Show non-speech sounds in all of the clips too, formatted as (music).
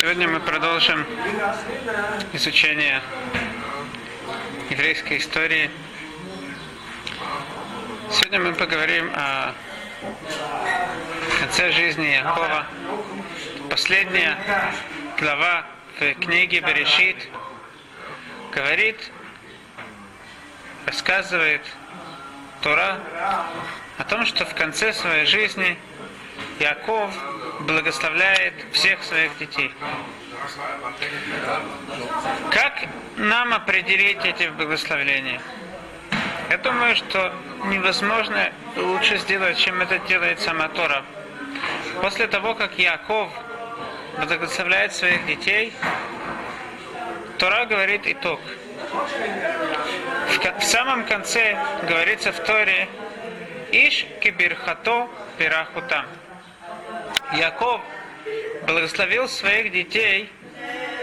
Сегодня мы продолжим изучение еврейской истории. Сегодня мы поговорим о конце жизни Якова. Последняя глава в книге Берешит говорит, рассказывает Тора о том, что в конце своей жизни Яков благословляет всех своих детей. Как нам определить эти благословления? Я думаю, что невозможно лучше сделать, чем это делает сама Тора. После того, как Яков благословляет своих детей, Тора говорит итог. В, в самом конце говорится в Торе Иш кибирхато пирахутам. Яков благословил своих детей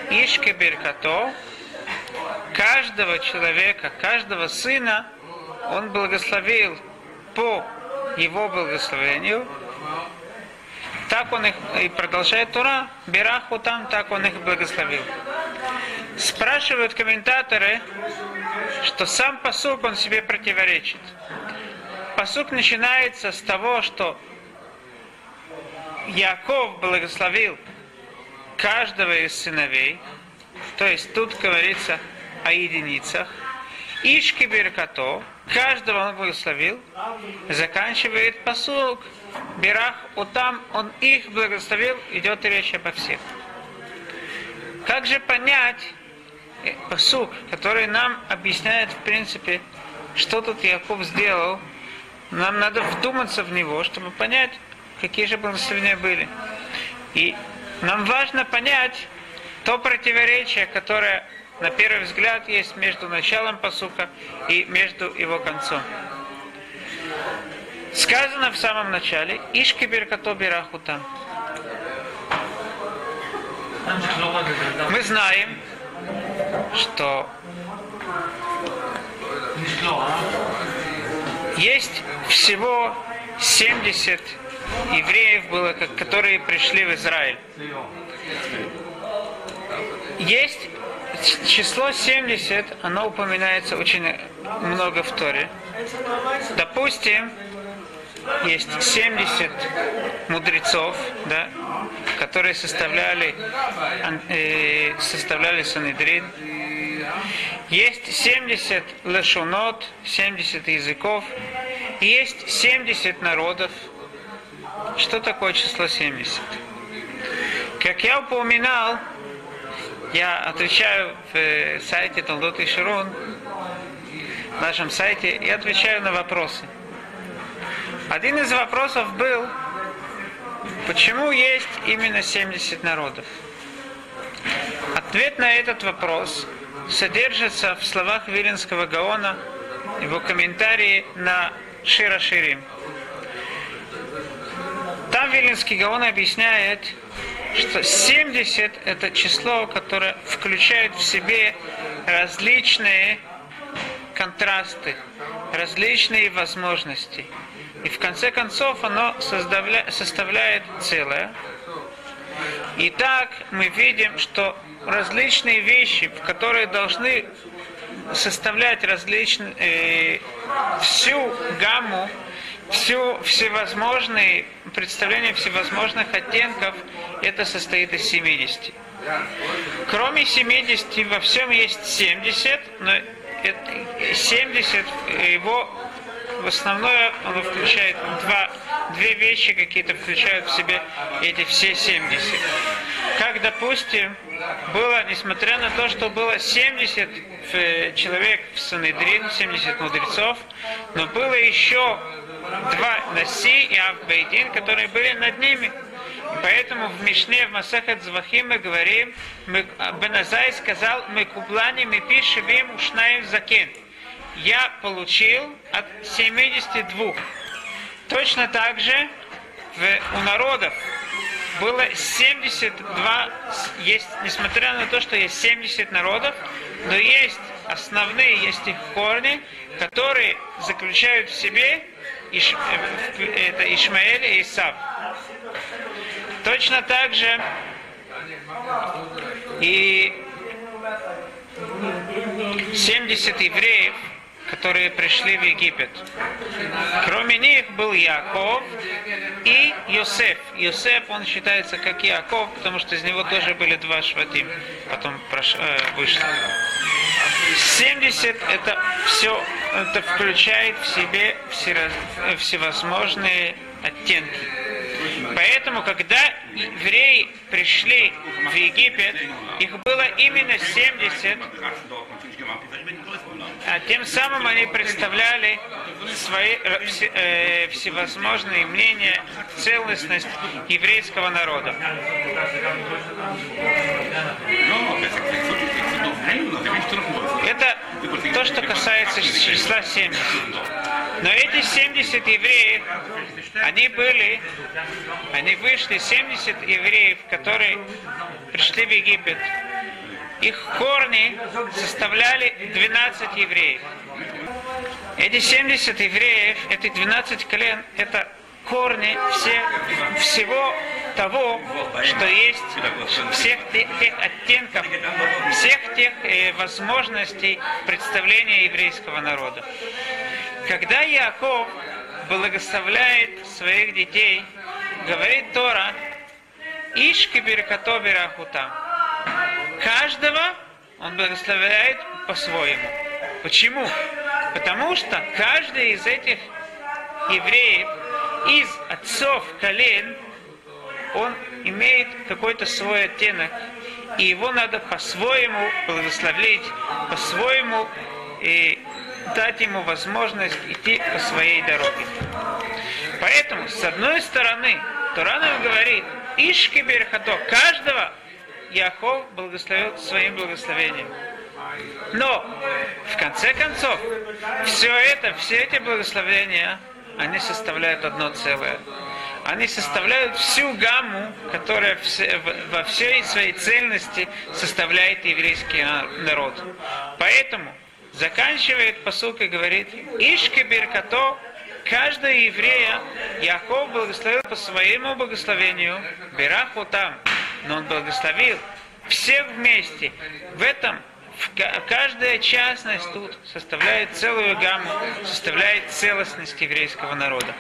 Ишке Беркато, каждого человека, каждого сына, он благословил по его благословению. Так он их и продолжает Тура, Бераху там, так он их благословил. Спрашивают комментаторы, что сам посук он себе противоречит. Посук начинается с того, что Яков благословил каждого из сыновей, то есть тут говорится о единицах, Ишки Беркато, каждого он благословил, заканчивает посук, Берах Утам, он их благословил, идет речь обо всех. Как же понять посук, который нам объясняет, в принципе, что тут Яков сделал, нам надо вдуматься в него, чтобы понять, какие же благословения были. И нам важно понять то противоречие, которое на первый взгляд есть между началом посука и между его концом. Сказано в самом начале, Ишки Беркато Бирахута. Мы знаем, что есть всего 70 евреев было, которые пришли в Израиль. Есть число 70, оно упоминается очень много в Торе. Допустим, есть 70 мудрецов, да, которые составляли, э, составляли Санедрин. Есть 70 лешунот, 70 языков. Есть 70 народов, что такое число 70? Как я упоминал, я отвечаю в э, сайте Талдот и Широн, в нашем сайте, и отвечаю на вопросы. Один из вопросов был, почему есть именно 70 народов? Ответ на этот вопрос содержится в словах Виленского Гаона, его комментарии на Шира Ширим. Там Вилинский Гаон объясняет, что 70 это число, которое включает в себе различные контрасты, различные возможности. И в конце концов оно составляет целое. И так мы видим, что различные вещи, которые должны составлять различные, э, всю гамму всю, всевозможные представления всевозможных оттенков, это состоит из 70. Кроме 70 во всем есть 70, но 70 его в основное оно включает два, две вещи какие-то включают в себе эти все 70. Как, допустим, было, несмотря на то, что было 70 э, человек в Санедрин, 70 мудрецов, но было еще два Наси и Авбейдин, которые были над ними. Поэтому в Мишне, в Масахат Звахим мы говорим, мы, Беназай сказал, мы кублани, мы пишем им ушнаем закен. Я получил от 72. Точно так же в, у народов было 72, есть, несмотря на то, что есть 70 народов, но есть основные, есть их корни, которые заключают в себе Иш, это Ишмаэль и Исав. Точно так же и 70 евреев, которые пришли в Египет. Кроме них был Яков и Йосеф. Йосеф, он считается как Яков, потому что из него тоже были два шватим, потом прош... э, вышло. 70 это все, это включает в себе всевозможные оттенки. Поэтому, когда евреи пришли в Египет, их было именно 70, а тем самым они представляли свои э, всевозможные мнения, целостность еврейского народа. Это то, что касается числа 70. Но эти 70 евреев, они были, они вышли, 70 евреев, которые пришли в Египет. Их корни составляли 12 евреев. Эти 70 евреев, эти 12 колен, это корни все, всего того, что есть, всех тех, оттенков, всех тех э, возможностей представления еврейского народа. Когда Яков благословляет своих детей, говорит Тора, Ишки беркато. Каждого он благословляет по-своему. Почему? Потому что каждый из этих евреев, из отцов колен, он имеет какой-то свой оттенок, и его надо по-своему благословить, по-своему и дать ему возможность идти по своей дороге. Поэтому, с одной стороны, Туранов говорит, Ишки Берхато, каждого Яхов благословил своим благословением. Но, в конце концов, все это, все эти благословения, они составляют одно целое. Они составляют всю гамму, которая во всей своей цельности составляет еврейский народ. Поэтому заканчивает посылка и говорит, Ишки Беркато, каждого еврея Яков благословил по своему благословению, Бераху там, но он благословил всех вместе. В этом каждая частность тут составляет целую гамму, составляет целостность еврейского народа.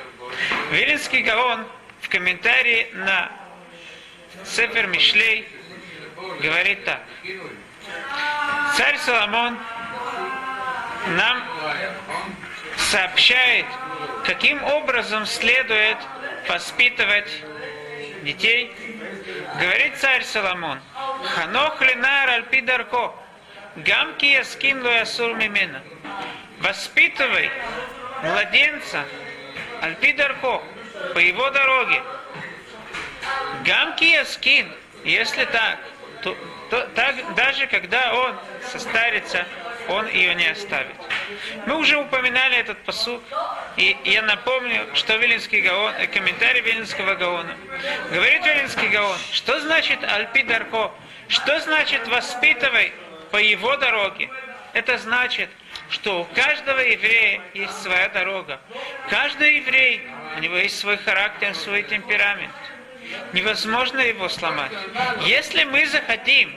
Вилинский Гаон в комментарии на Сефер Мишлей говорит так. Царь Соломон нам сообщает, каким образом следует воспитывать детей. Говорит царь Соломон, Ханох линар альпи дарко, гамки яскин ясур мимена. Воспитывай младенца альпи дарко, по его дороге. Гамки яскин, если так, то, то так, даже когда он состарится, он ее не оставит. Мы уже упоминали этот посуд, и я напомню, что Вилинский Гаон, э, комментарий Вилинского Гаона. Говорит Вилинский Гаон, что значит Альпи Дарко? Что значит воспитывай по его дороге? Это значит, что у каждого еврея есть своя дорога. Каждый еврей, у него есть свой характер, свой темперамент. Невозможно его сломать. Если мы захотим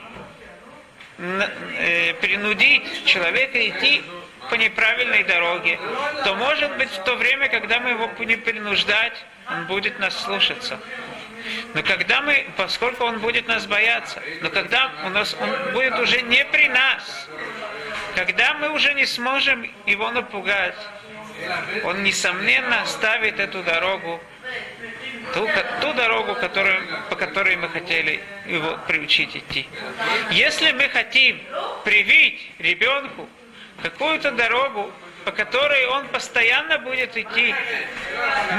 э, принудить человека идти по неправильной дороге, то может быть в то время, когда мы его не принуждать, он будет нас слушаться. Но когда мы, поскольку он будет нас бояться, но когда у нас он будет уже не при нас, когда мы уже не сможем его напугать, он несомненно оставит эту дорогу, ту, ту дорогу, которую, по которой мы хотели его приучить идти. Если мы хотим привить ребенку какую-то дорогу, по которой он постоянно будет идти,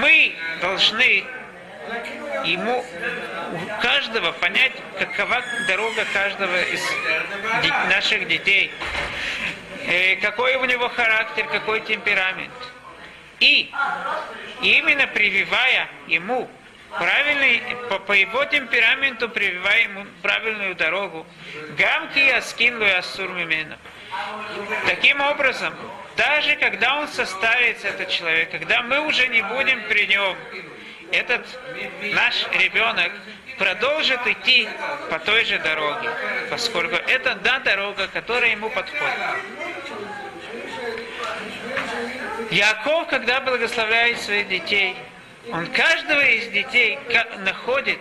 мы должны ему у каждого понять, какова дорога каждого из наших детей, какой у него характер, какой темперамент. И именно прививая ему правильный, по, по его темпераменту прививая ему правильную дорогу, гамки яскин асур мимена. Таким образом, даже когда он состарится, этот человек, когда мы уже не будем при нем, этот наш ребенок продолжит идти по той же дороге, поскольку это та дорога, которая ему подходит. Яков, когда благословляет своих детей, он каждого из детей находит,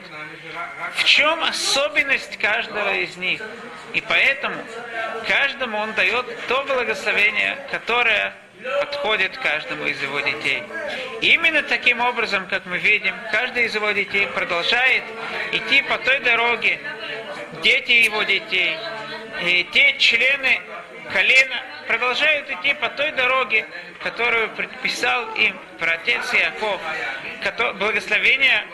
в чем особенность каждого из них. И поэтому каждому он дает то благословение, которое подходит каждому из его детей. Именно таким образом, как мы видим, каждый из его детей продолжает идти по той дороге, дети его детей, и те члены колена продолжают идти по той дороге, которую предписал им протец Иаков, благословение,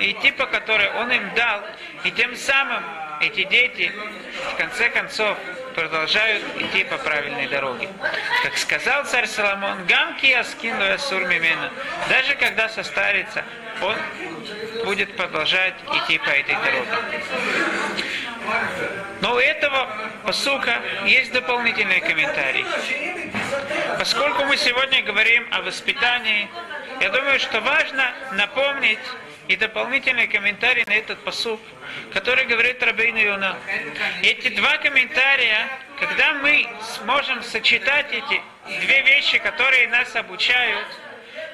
идти по которой он им дал, и тем самым эти дети в конце концов продолжают идти по правильной дороге. Как сказал царь Соломон, «Гамки аскину ясур мимена». Даже когда состарится, он будет продолжать идти по этой дороге. Но у этого посука есть дополнительные комментарии. Поскольку мы сегодня говорим о воспитании, я думаю, что важно напомнить и дополнительный комментарий на этот посук, который говорит Рабейну Юна. Эти два комментария, когда мы сможем сочетать эти две вещи, которые нас обучают,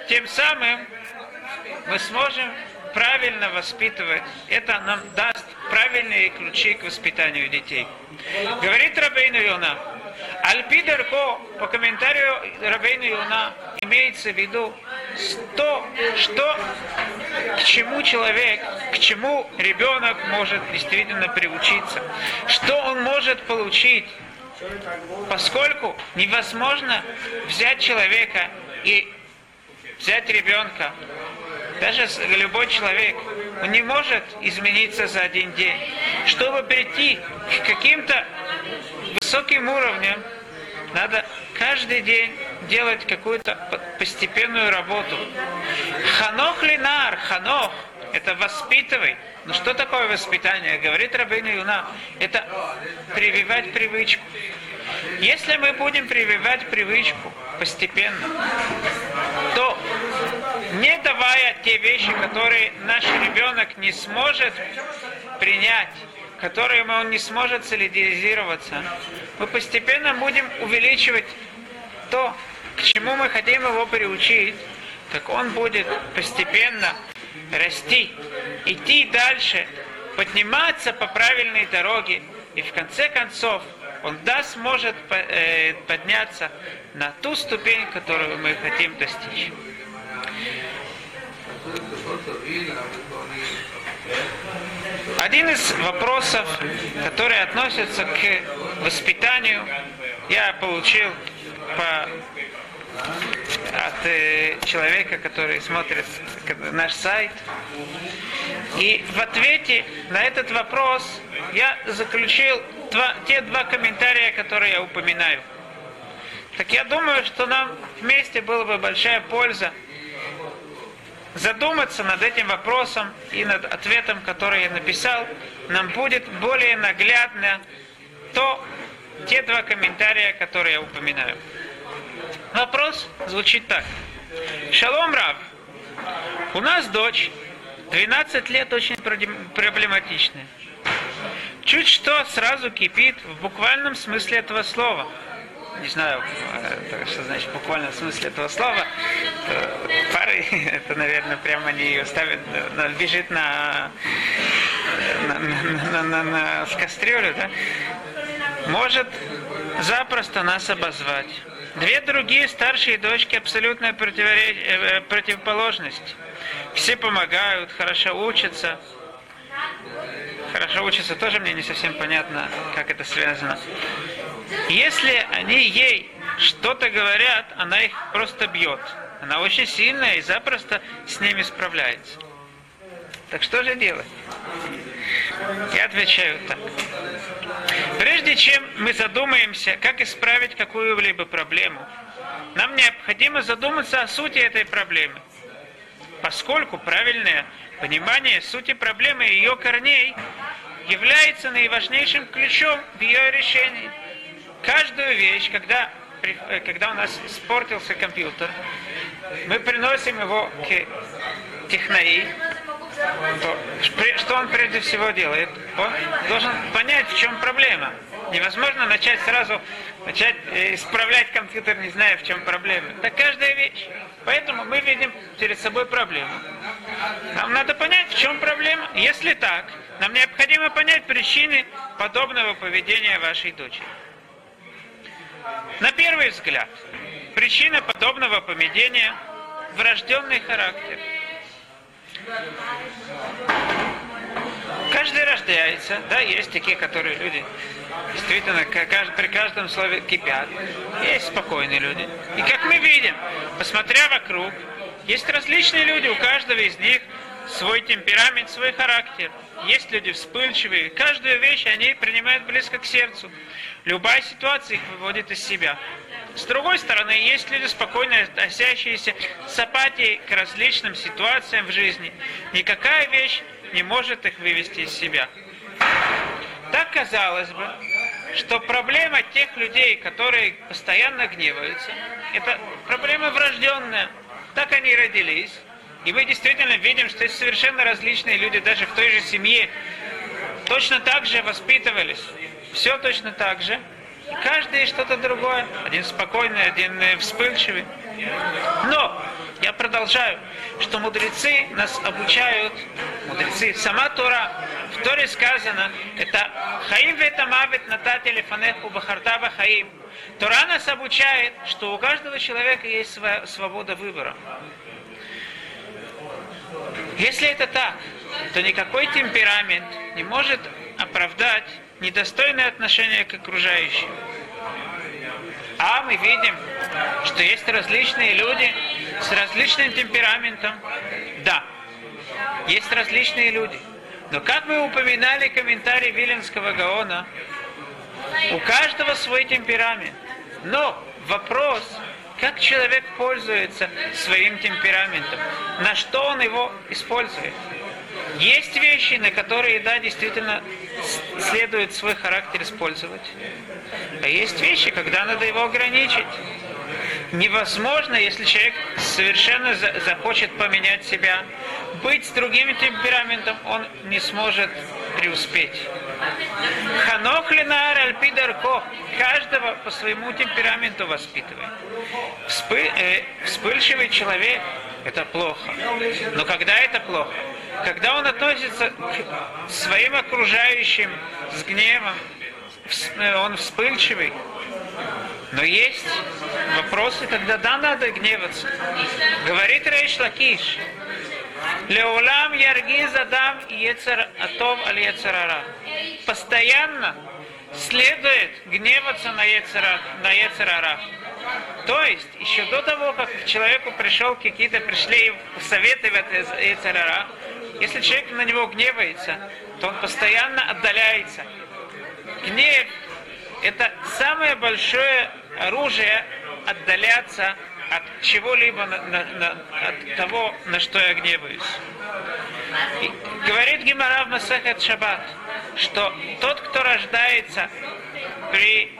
тем самым мы сможем правильно воспитывать. Это нам даст правильные ключи к воспитанию детей. Говорит Рабейну Юна, Альпидерко, по комментарию Рабейну Юна, имеется в виду то, что, к чему человек, к чему ребенок может действительно приучиться, что он может получить, поскольку невозможно взять человека и взять ребенка даже любой человек, он не может измениться за один день. Чтобы прийти к каким-то высоким уровням, надо каждый день делать какую-то постепенную работу. Ханох линар, ханох, это воспитывай. Ну, что такое воспитание? Говорит Рабин Юна, это прививать привычку. Если мы будем прививать привычку постепенно, то не давая те вещи, которые наш ребенок не сможет принять, которыми он не сможет солидаризироваться, мы постепенно будем увеличивать то, к чему мы хотим его приучить, так он будет постепенно расти, идти дальше, подниматься по правильной дороге, и в конце концов он да сможет э, подняться на ту ступень, которую мы хотим достичь. Один из вопросов, который относится к воспитанию, я получил по, от э, человека, который смотрит наш сайт. И в ответе на этот вопрос я заключил два, те два комментария, которые я упоминаю. Так я думаю, что нам вместе было бы большая польза задуматься над этим вопросом и над ответом, который я написал, нам будет более наглядно то, те два комментария, которые я упоминаю. Вопрос звучит так. Шалом, Рав. У нас дочь, 12 лет, очень проблематичная. Чуть что сразу кипит в буквальном смысле этого слова – не знаю, э, что значит буквально в смысле этого слова, пары, (laughs) это, наверное, прямо не ее ставят, бежит на, на, на, на, на, в кастрюлю, да? может запросто нас обозвать. Две другие старшие дочки абсолютная э, противоположность. Все помогают, хорошо учатся. Хорошо учатся, тоже мне не совсем понятно, как это связано. Если они ей что-то говорят, она их просто бьет. Она очень сильная и запросто с ними справляется. Так что же делать? Я отвечаю так. Прежде чем мы задумаемся, как исправить какую-либо проблему, нам необходимо задуматься о сути этой проблемы. Поскольку правильное понимание сути проблемы и ее корней является наиважнейшим ключом в ее решении – каждую вещь, когда, э, когда у нас испортился компьютер, мы приносим его к технаи, то что он прежде всего делает? Он должен понять, в чем проблема. Невозможно начать сразу начать э, исправлять компьютер, не зная, в чем проблема. Это каждая вещь. Поэтому мы видим перед собой проблему. Нам надо понять, в чем проблема. Если так, нам необходимо понять причины подобного поведения вашей дочери. На первый взгляд, причина подобного поведения – врожденный характер. Каждый рождается, да, есть такие, которые люди действительно при каждом слове кипят. Есть спокойные люди. И как мы видим, посмотря вокруг, есть различные люди, у каждого из них свой темперамент, свой характер. Есть люди вспыльчивые, каждую вещь они принимают близко к сердцу. Любая ситуация их выводит из себя. С другой стороны, есть люди спокойно относящиеся с апатией к различным ситуациям в жизни. Никакая вещь не может их вывести из себя. Так казалось бы, что проблема тех людей, которые постоянно гневаются, это проблема врожденная. Так они родились. И мы действительно видим, что есть совершенно различные люди даже в той же семье. Точно так же воспитывались. Все точно так же. И каждый что-то другое. Один спокойный, один э, вспыльчивый. Но я продолжаю, что мудрецы нас обучают, мудрецы, сама Тора, в Торе сказано, это хаим ветамавит натати лифанеху бахартаба хаим. Тора нас обучает, что у каждого человека есть своя свобода выбора. Если это так, то никакой темперамент не может оправдать недостойное отношение к окружающим. А мы видим, что есть различные люди с различным темпераментом. Да, есть различные люди. Но как мы упоминали комментарий Виленского Гаона, у каждого свой темперамент. Но вопрос, как человек пользуется своим темпераментом, на что он его использует. Есть вещи, на которые, да, действительно следует свой характер использовать. А есть вещи, когда надо его ограничить. Невозможно, если человек совершенно захочет поменять себя, быть с другим темпераментом, он не сможет преуспеть. Ханох линар альпидарко. Каждого по своему темпераменту воспитывает. Вспы, э, вспыльчивый человек – это плохо. Но когда это плохо? Когда он относится к своим окружающим с гневом, э, он вспыльчивый. Но есть вопросы, когда да, надо гневаться. Говорит Рейш Лакиш, Леулам ярги задам ецер атов аль ецерара. Постоянно следует гневаться на, ецера, на ецерара. То есть, еще до того, как к человеку пришел какие-то, пришли советы это ецерара, если человек на него гневается, то он постоянно отдаляется. Гнев – это самое большое оружие отдаляться от чего-либо, на, на, на, от того, на что я гневаюсь. И говорит Гимара в Шаббат, что тот, кто рождается при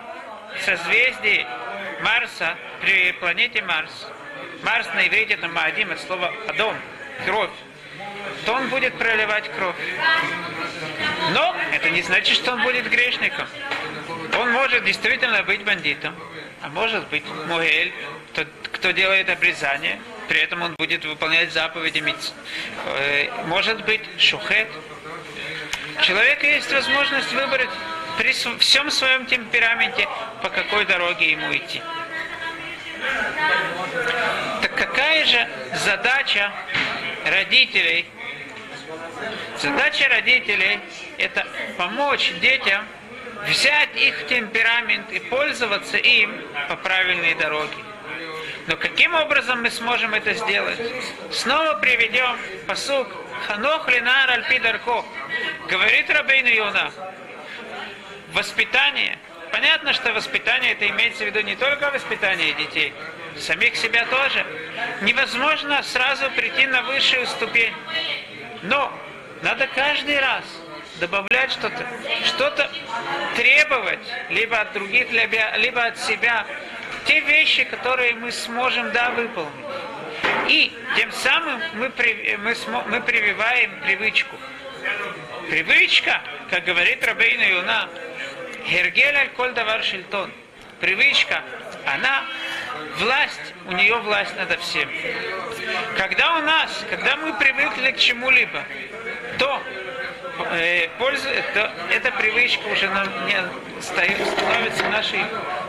созвездии Марса, при планете Марс, Марс на иврите это Маадим, это слово Адом, кровь, то он будет проливать кровь. Но это не значит, что он будет грешником. Он может действительно быть бандитом, а может быть Муэль, кто, делает обрезание, при этом он будет выполнять заповеди. Э, может быть Шухет. У человека есть возможность выбрать при всем своем темпераменте, по какой дороге ему идти. Так какая же задача родителей Задача родителей – это помочь детям взять их темперамент и пользоваться им по правильной дороге. Но каким образом мы сможем это сделать? Снова приведем посук Ханох Линар Альпидарко. Говорит Рабейну Юна. Воспитание. Понятно, что воспитание это имеется в виду не только воспитание детей, самих себя тоже. Невозможно сразу прийти на высшую ступень. Но надо каждый раз добавлять что-то, что-то требовать, либо от других, либо, либо от себя, те вещи, которые мы сможем, да, выполнить. И тем самым мы, мы, мы прививаем привычку. Привычка, как говорит Рабейна Юна, Гергель аль давар шельтон. Привычка, она власть, у нее власть над всем. Когда у нас, когда мы привыкли к чему-либо, то э, пользу, то эта привычка уже нам не становится нашей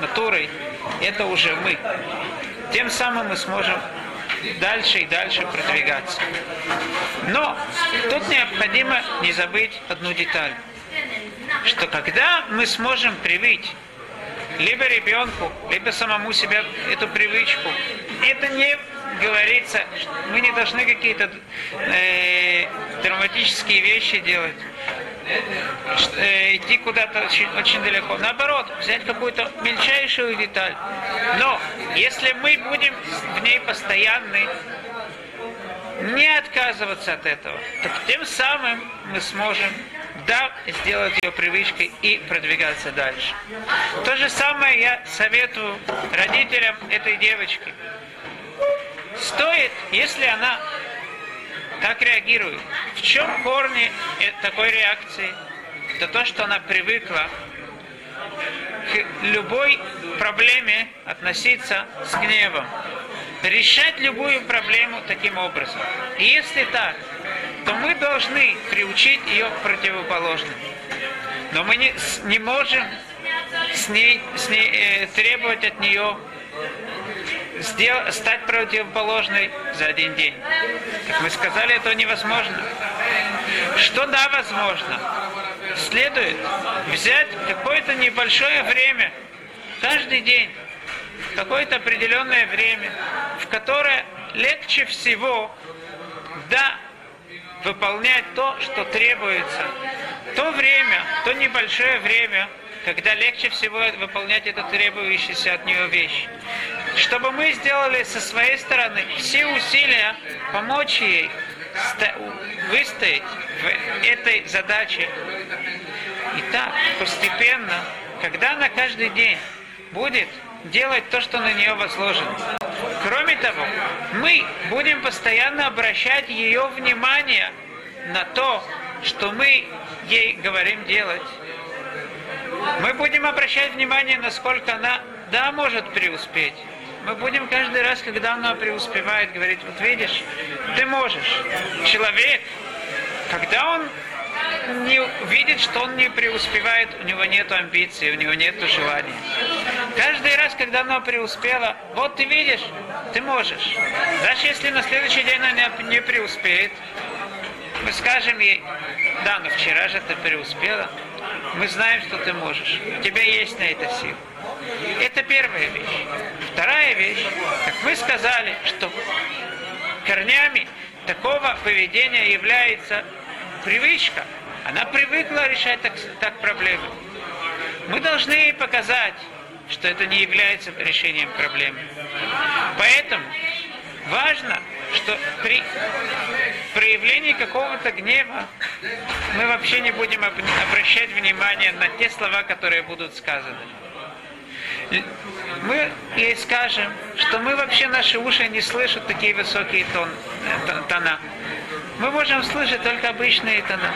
натурой. Это уже мы. Тем самым мы сможем дальше и дальше продвигаться. Но тут необходимо не забыть одну деталь, что когда мы сможем привить либо ребенку, либо самому себя эту привычку, это не говорится, мы не должны какие-то э, драматические вещи делать, э, идти куда-то очень, очень далеко. Наоборот, взять какую-то мельчайшую деталь. Но если мы будем в ней постоянны, не отказываться от этого, то тем самым мы сможем да, сделать ее привычкой и продвигаться дальше. То же самое я советую родителям этой девочки. Стоит, если она так реагирует. В чем корни такой реакции? Это то, что она привыкла к любой проблеме относиться с гневом. Решать любую проблему таким образом. И если так, то мы должны приучить ее к противоположным. Но мы не, не можем с ней, с ней э, требовать от нее сделать, стать противоположной за один день. Как мы сказали, это невозможно. Что да, возможно? Следует взять какое-то небольшое время, каждый день, какое-то определенное время, в которое легче всего да выполнять то, что требуется. То время, то небольшое время, когда легче всего выполнять эту требующуюся от нее вещь. Чтобы мы сделали со своей стороны все усилия помочь ей выстоять в этой задаче. И так, постепенно, когда она каждый день будет делать то, что на нее возложено. Кроме того, мы будем постоянно обращать ее внимание на то, что мы ей говорим делать. Мы будем обращать внимание, насколько она, да, может преуспеть. Мы будем каждый раз, когда она преуспевает, говорить, вот видишь, ты можешь. Человек, когда он не видит, что он не преуспевает, у него нет амбиций, у него нет желания. Каждый раз, когда она преуспела, вот ты видишь, ты можешь. Даже если на следующий день она не преуспеет, мы скажем ей, да, но вчера же ты преуспела, мы знаем, что ты можешь. У тебя есть на это сила. Это первая вещь. Вторая вещь, как мы сказали, что корнями такого поведения является привычка. Она привыкла решать так, так проблемы. Мы должны ей показать, что это не является решением проблемы. Поэтому важно, что при проявлении какого-то гнева мы вообще не будем обращать внимание на те слова, которые будут сказаны. Мы ей скажем, что мы вообще наши уши не слышат такие высокие тон, э, тона. Мы можем слышать только обычные тона.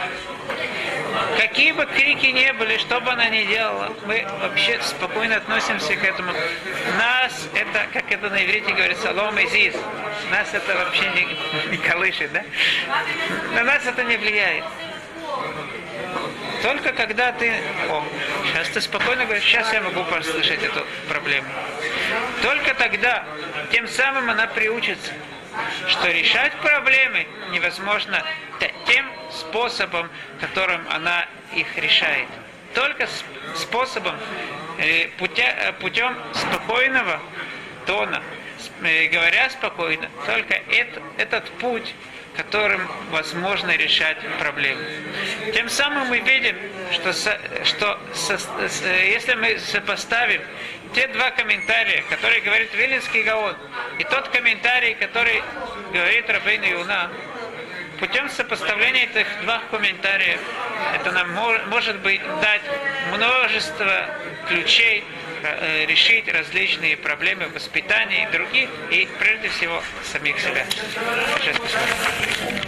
Какие бы крики не были, что бы она ни делала, мы вообще спокойно относимся к этому. Нас это, как это на иврите говорится, лом и. Нас это вообще не, не колышет, да? На нас это не влияет. Только когда ты... О, сейчас ты спокойно говоришь, сейчас я могу послышать эту проблему. Только тогда, тем самым она приучится, что решать проблемы невозможно тем способом, которым она их решает. Только способом, э, путя, э, путем спокойного тона, э, говоря спокойно, только это, этот путь которым возможно решать проблемы. Тем самым мы видим, что, со, что со, с, если мы сопоставим те два комментария, которые говорит Вилинский Гаон, и тот комментарий, который говорит Рабейна Юна, путем сопоставления этих двух комментариев, это нам может быть дать множество ключей Э, э, решить различные проблемы воспитания и других, и прежде всего самих себя. Сейчас посмотрим.